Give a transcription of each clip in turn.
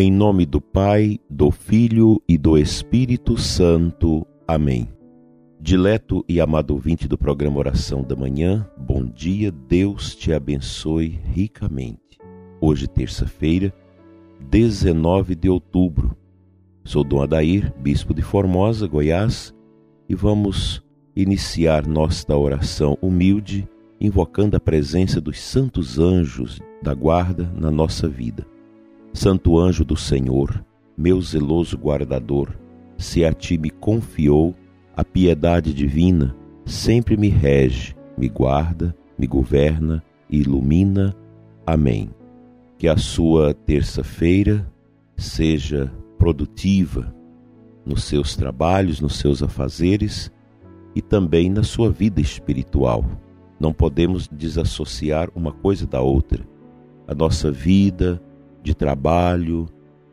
Em nome do Pai, do Filho e do Espírito Santo. Amém. Dileto e amado ouvinte do programa Oração da Manhã, bom dia, Deus te abençoe ricamente. Hoje, terça-feira, 19 de outubro. Sou Dom Adair, bispo de Formosa, Goiás, e vamos iniciar nossa oração humilde, invocando a presença dos santos anjos da guarda na nossa vida. Santo anjo do Senhor, meu zeloso guardador, se a ti me confiou a piedade divina, sempre me rege, me guarda, me governa e ilumina. Amém. Que a sua terça-feira seja produtiva nos seus trabalhos, nos seus afazeres e também na sua vida espiritual. Não podemos desassociar uma coisa da outra. A nossa vida de trabalho,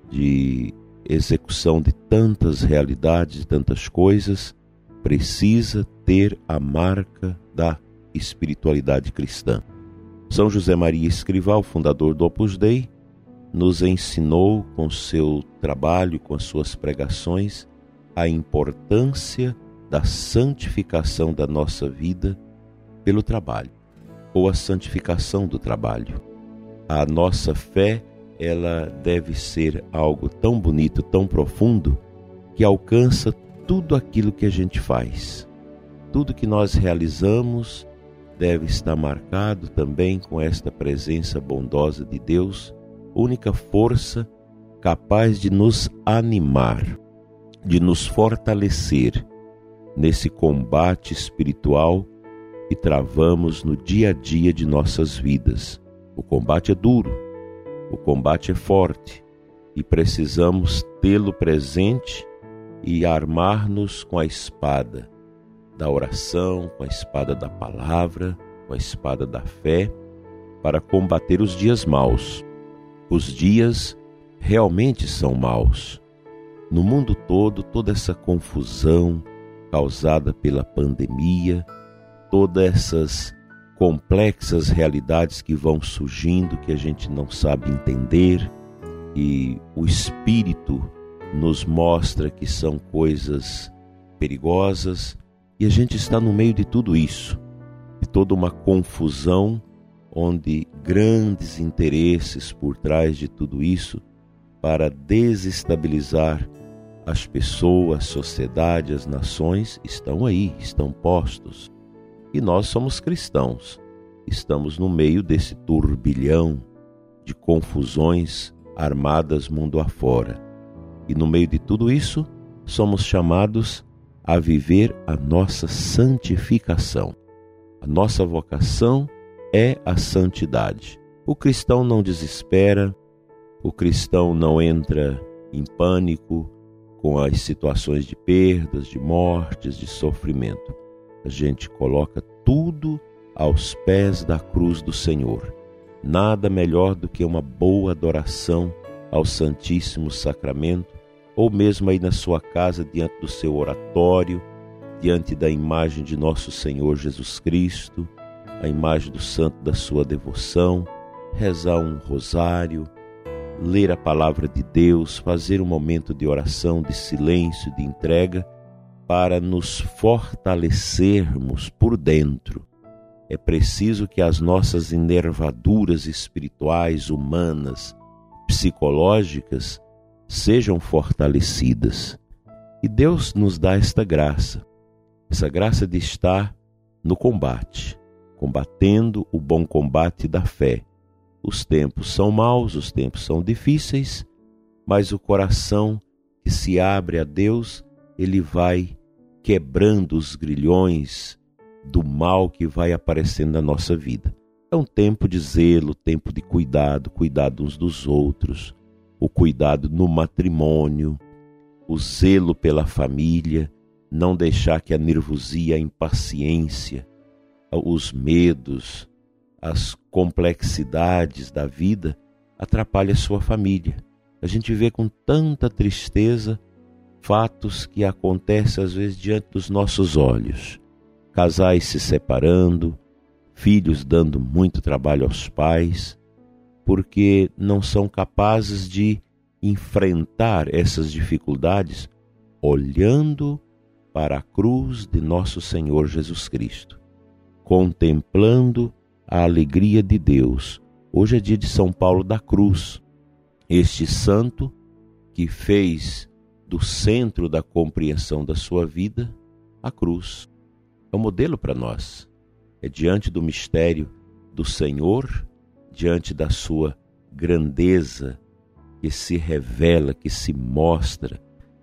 de execução de tantas realidades, de tantas coisas, precisa ter a marca da espiritualidade cristã. São José Maria Escrival, fundador do Opus Dei, nos ensinou com seu trabalho, com as suas pregações, a importância da santificação da nossa vida pelo trabalho, ou a santificação do trabalho. A nossa fé, ela deve ser algo tão bonito, tão profundo, que alcança tudo aquilo que a gente faz. Tudo que nós realizamos deve estar marcado também com esta presença bondosa de Deus, única força capaz de nos animar, de nos fortalecer nesse combate espiritual que travamos no dia a dia de nossas vidas. O combate é duro, o combate é forte e precisamos tê-lo presente e armar-nos com a espada da oração, com a espada da palavra, com a espada da fé, para combater os dias maus. Os dias realmente são maus. No mundo todo, toda essa confusão causada pela pandemia, todas essas complexas realidades que vão surgindo que a gente não sabe entender e o espírito nos mostra que são coisas perigosas e a gente está no meio de tudo isso, de toda uma confusão onde grandes interesses por trás de tudo isso para desestabilizar as pessoas, a sociedade, as nações estão aí, estão postos. E nós somos cristãos, estamos no meio desse turbilhão de confusões armadas mundo afora. E no meio de tudo isso, somos chamados a viver a nossa santificação. A nossa vocação é a santidade. O cristão não desespera, o cristão não entra em pânico com as situações de perdas, de mortes, de sofrimento. A gente coloca tudo aos pés da cruz do Senhor. Nada melhor do que uma boa adoração ao Santíssimo Sacramento ou mesmo aí na sua casa, diante do seu oratório, diante da imagem de nosso Senhor Jesus Cristo, a imagem do santo da sua devoção, rezar um rosário, ler a palavra de Deus, fazer um momento de oração, de silêncio, de entrega, para nos fortalecermos por dentro. É preciso que as nossas enervaduras espirituais, humanas, psicológicas, sejam fortalecidas. E Deus nos dá esta graça, essa graça de estar no combate, combatendo o bom combate da fé. Os tempos são maus, os tempos são difíceis, mas o coração que se abre a Deus, ele vai quebrando os grilhões do mal que vai aparecendo na nossa vida. É um tempo de zelo, tempo de cuidado, cuidado uns dos outros, o cuidado no matrimônio, o zelo pela família, não deixar que a nervosia, a impaciência, os medos, as complexidades da vida atrapalhem a sua família. A gente vê com tanta tristeza fatos que acontecem às vezes diante dos nossos olhos. Casais se separando, filhos dando muito trabalho aos pais, porque não são capazes de enfrentar essas dificuldades olhando para a cruz de nosso Senhor Jesus Cristo, contemplando a alegria de Deus. Hoje é dia de São Paulo da Cruz, este santo que fez do centro da compreensão da sua vida a cruz. É um modelo para nós. É diante do mistério do Senhor, diante da sua grandeza que se revela, que se mostra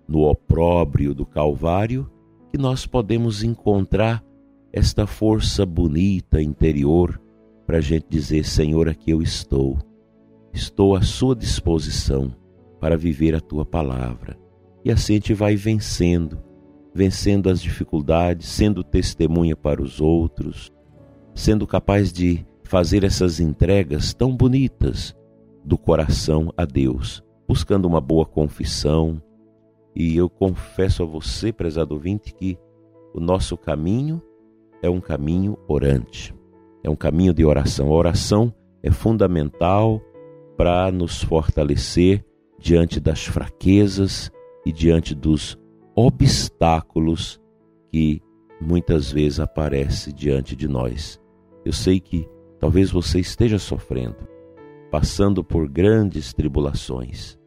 no opróbrio do Calvário, que nós podemos encontrar esta força bonita interior para a gente dizer: Senhor, aqui eu estou, estou à Sua disposição para viver a Tua palavra. E assim a gente vai vencendo, vencendo as dificuldades, sendo testemunha para os outros, sendo capaz de fazer essas entregas tão bonitas do coração a Deus, buscando uma boa confissão. E eu confesso a você, prezado ouvinte, que o nosso caminho é um caminho orante, é um caminho de oração. A oração é fundamental para nos fortalecer diante das fraquezas e diante dos obstáculos que muitas vezes aparecem diante de nós. Eu sei que talvez você esteja sofrendo, passando por grandes tribulações,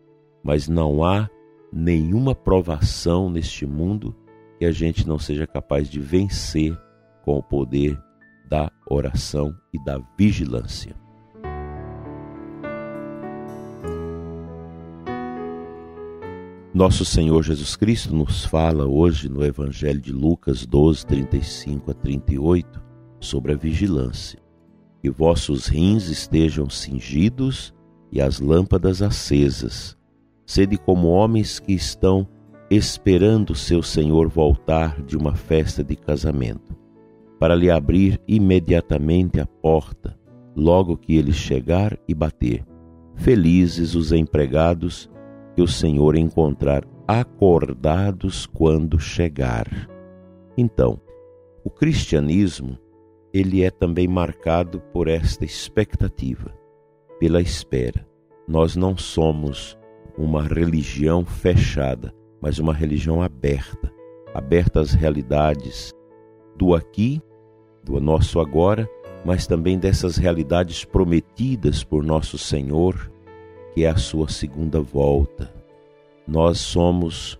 mas não há nenhuma provação neste mundo que a gente não seja capaz de vencer com o poder da oração e da vigilância. Nosso Senhor Jesus Cristo nos fala hoje no Evangelho de Lucas 12, 35 a 38 sobre a vigilância. Que vossos rins estejam cingidos e as lâmpadas acesas. Sede como homens que estão esperando seu Senhor voltar de uma festa de casamento, para lhe abrir imediatamente a porta, logo que ele chegar e bater. Felizes os empregados que o Senhor encontrar acordados quando chegar. Então, o cristianismo, ele é também marcado por esta expectativa, pela espera. Nós não somos uma religião fechada, mas uma religião aberta, aberta às realidades do aqui, do nosso agora, mas também dessas realidades prometidas por nosso Senhor que é a sua segunda volta. Nós somos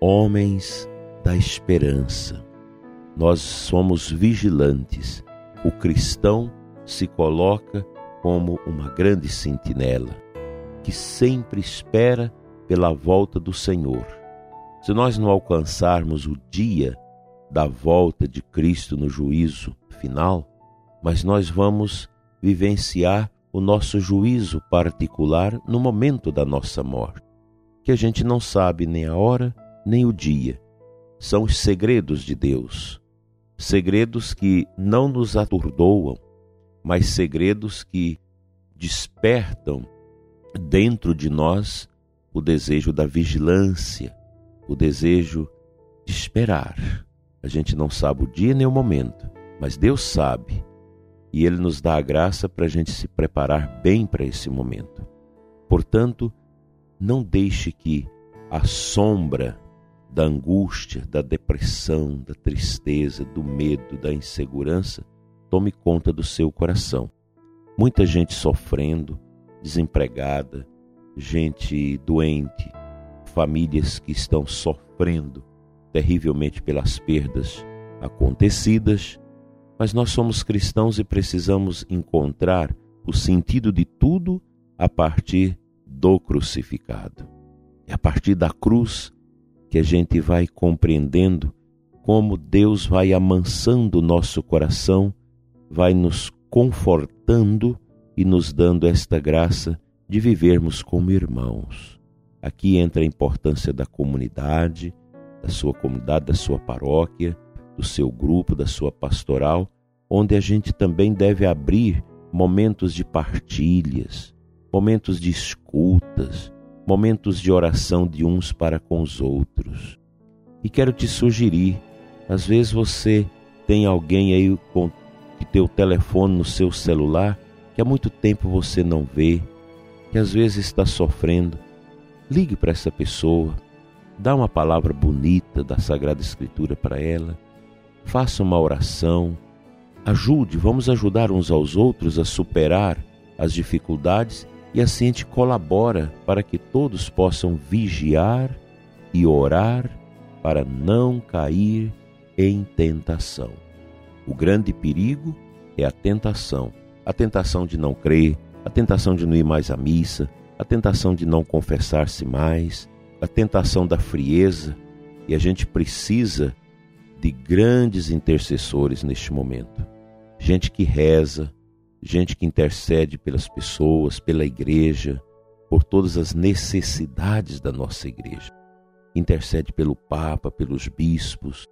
homens da esperança. Nós somos vigilantes. O cristão se coloca como uma grande sentinela que sempre espera pela volta do Senhor. Se nós não alcançarmos o dia da volta de Cristo no juízo final, mas nós vamos vivenciar o nosso juízo particular no momento da nossa morte, que a gente não sabe nem a hora nem o dia. São os segredos de Deus, segredos que não nos atordoam, mas segredos que despertam dentro de nós o desejo da vigilância, o desejo de esperar. A gente não sabe o dia nem o momento, mas Deus sabe e Ele nos dá a graça para a gente se preparar bem para esse momento. Portanto, não deixe que a sombra da angústia, da depressão, da tristeza, do medo, da insegurança tome conta do seu coração. Muita gente sofrendo, desempregada, gente doente, famílias que estão sofrendo terrivelmente pelas perdas acontecidas mas nós somos cristãos e precisamos encontrar o sentido de tudo a partir do crucificado. É a partir da cruz que a gente vai compreendendo como Deus vai amansando o nosso coração, vai nos confortando e nos dando esta graça de vivermos como irmãos. Aqui entra a importância da comunidade, da sua comunidade, da sua paróquia, do seu grupo, da sua pastoral, onde a gente também deve abrir momentos de partilhas, momentos de escutas, momentos de oração de uns para com os outros. E quero te sugerir, às vezes você tem alguém aí com que teu telefone no seu celular que há muito tempo você não vê, que às vezes está sofrendo. Ligue para essa pessoa, dá uma palavra bonita da Sagrada Escritura para ela, faça uma oração, ajude, vamos ajudar uns aos outros a superar as dificuldades e assim a gente colabora para que todos possam vigiar e orar para não cair em tentação. O grande perigo é a tentação, a tentação de não crer, a tentação de não ir mais à missa, a tentação de não confessar-se mais, a tentação da frieza, e a gente precisa de grandes intercessores neste momento. Gente que reza, gente que intercede pelas pessoas, pela igreja, por todas as necessidades da nossa igreja. Intercede pelo Papa, pelos bispos.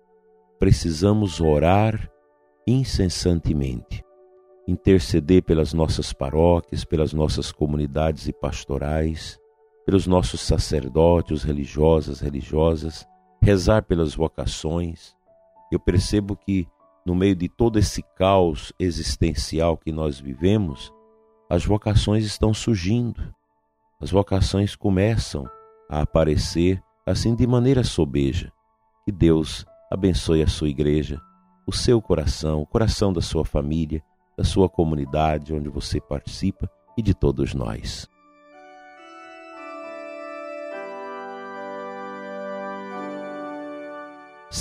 Precisamos orar incessantemente, interceder pelas nossas paróquias, pelas nossas comunidades e pastorais, pelos nossos sacerdotes, religiosas, religiosas, rezar pelas vocações. Eu percebo que no meio de todo esse caos existencial que nós vivemos, as vocações estão surgindo. As vocações começam a aparecer assim de maneira sobeja. Que Deus abençoe a sua igreja, o seu coração, o coração da sua família, da sua comunidade onde você participa e de todos nós.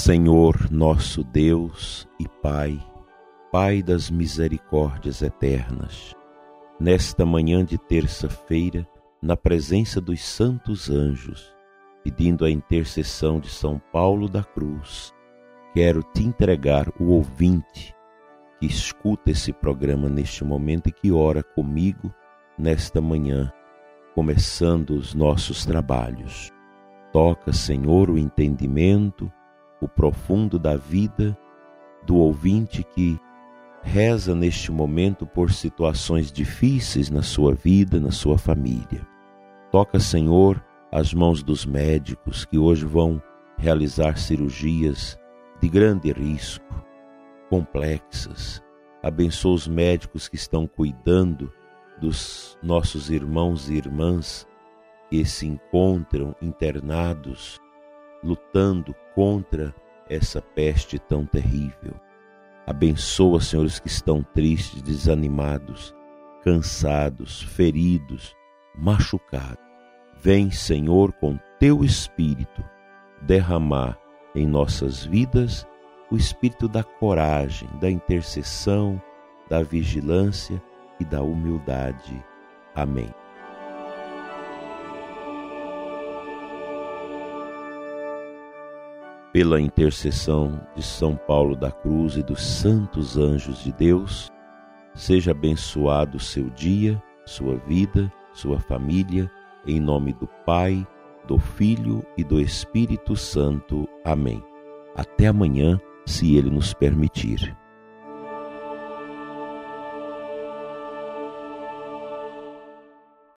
Senhor nosso Deus e Pai, Pai das misericórdias eternas, nesta manhã de terça-feira, na presença dos santos anjos, pedindo a intercessão de São Paulo da Cruz, quero te entregar o ouvinte que escuta esse programa neste momento e que ora comigo nesta manhã, começando os nossos trabalhos. Toca, Senhor, o entendimento, o profundo da vida do ouvinte que reza neste momento por situações difíceis na sua vida, na sua família. Toca, Senhor, as mãos dos médicos que hoje vão realizar cirurgias de grande risco, complexas. Abençoa os médicos que estão cuidando dos nossos irmãos e irmãs que se encontram internados lutando contra essa peste tão terrível. Abençoa, Senhor, os que estão tristes, desanimados, cansados, feridos, machucados. Vem, Senhor, com teu Espírito derramar em nossas vidas o espírito da coragem, da intercessão, da vigilância e da humildade. Amém. Pela intercessão de São Paulo da Cruz e dos santos anjos de Deus, seja abençoado seu dia, sua vida, sua família, em nome do Pai, do Filho e do Espírito Santo. Amém. Até amanhã, se Ele nos permitir.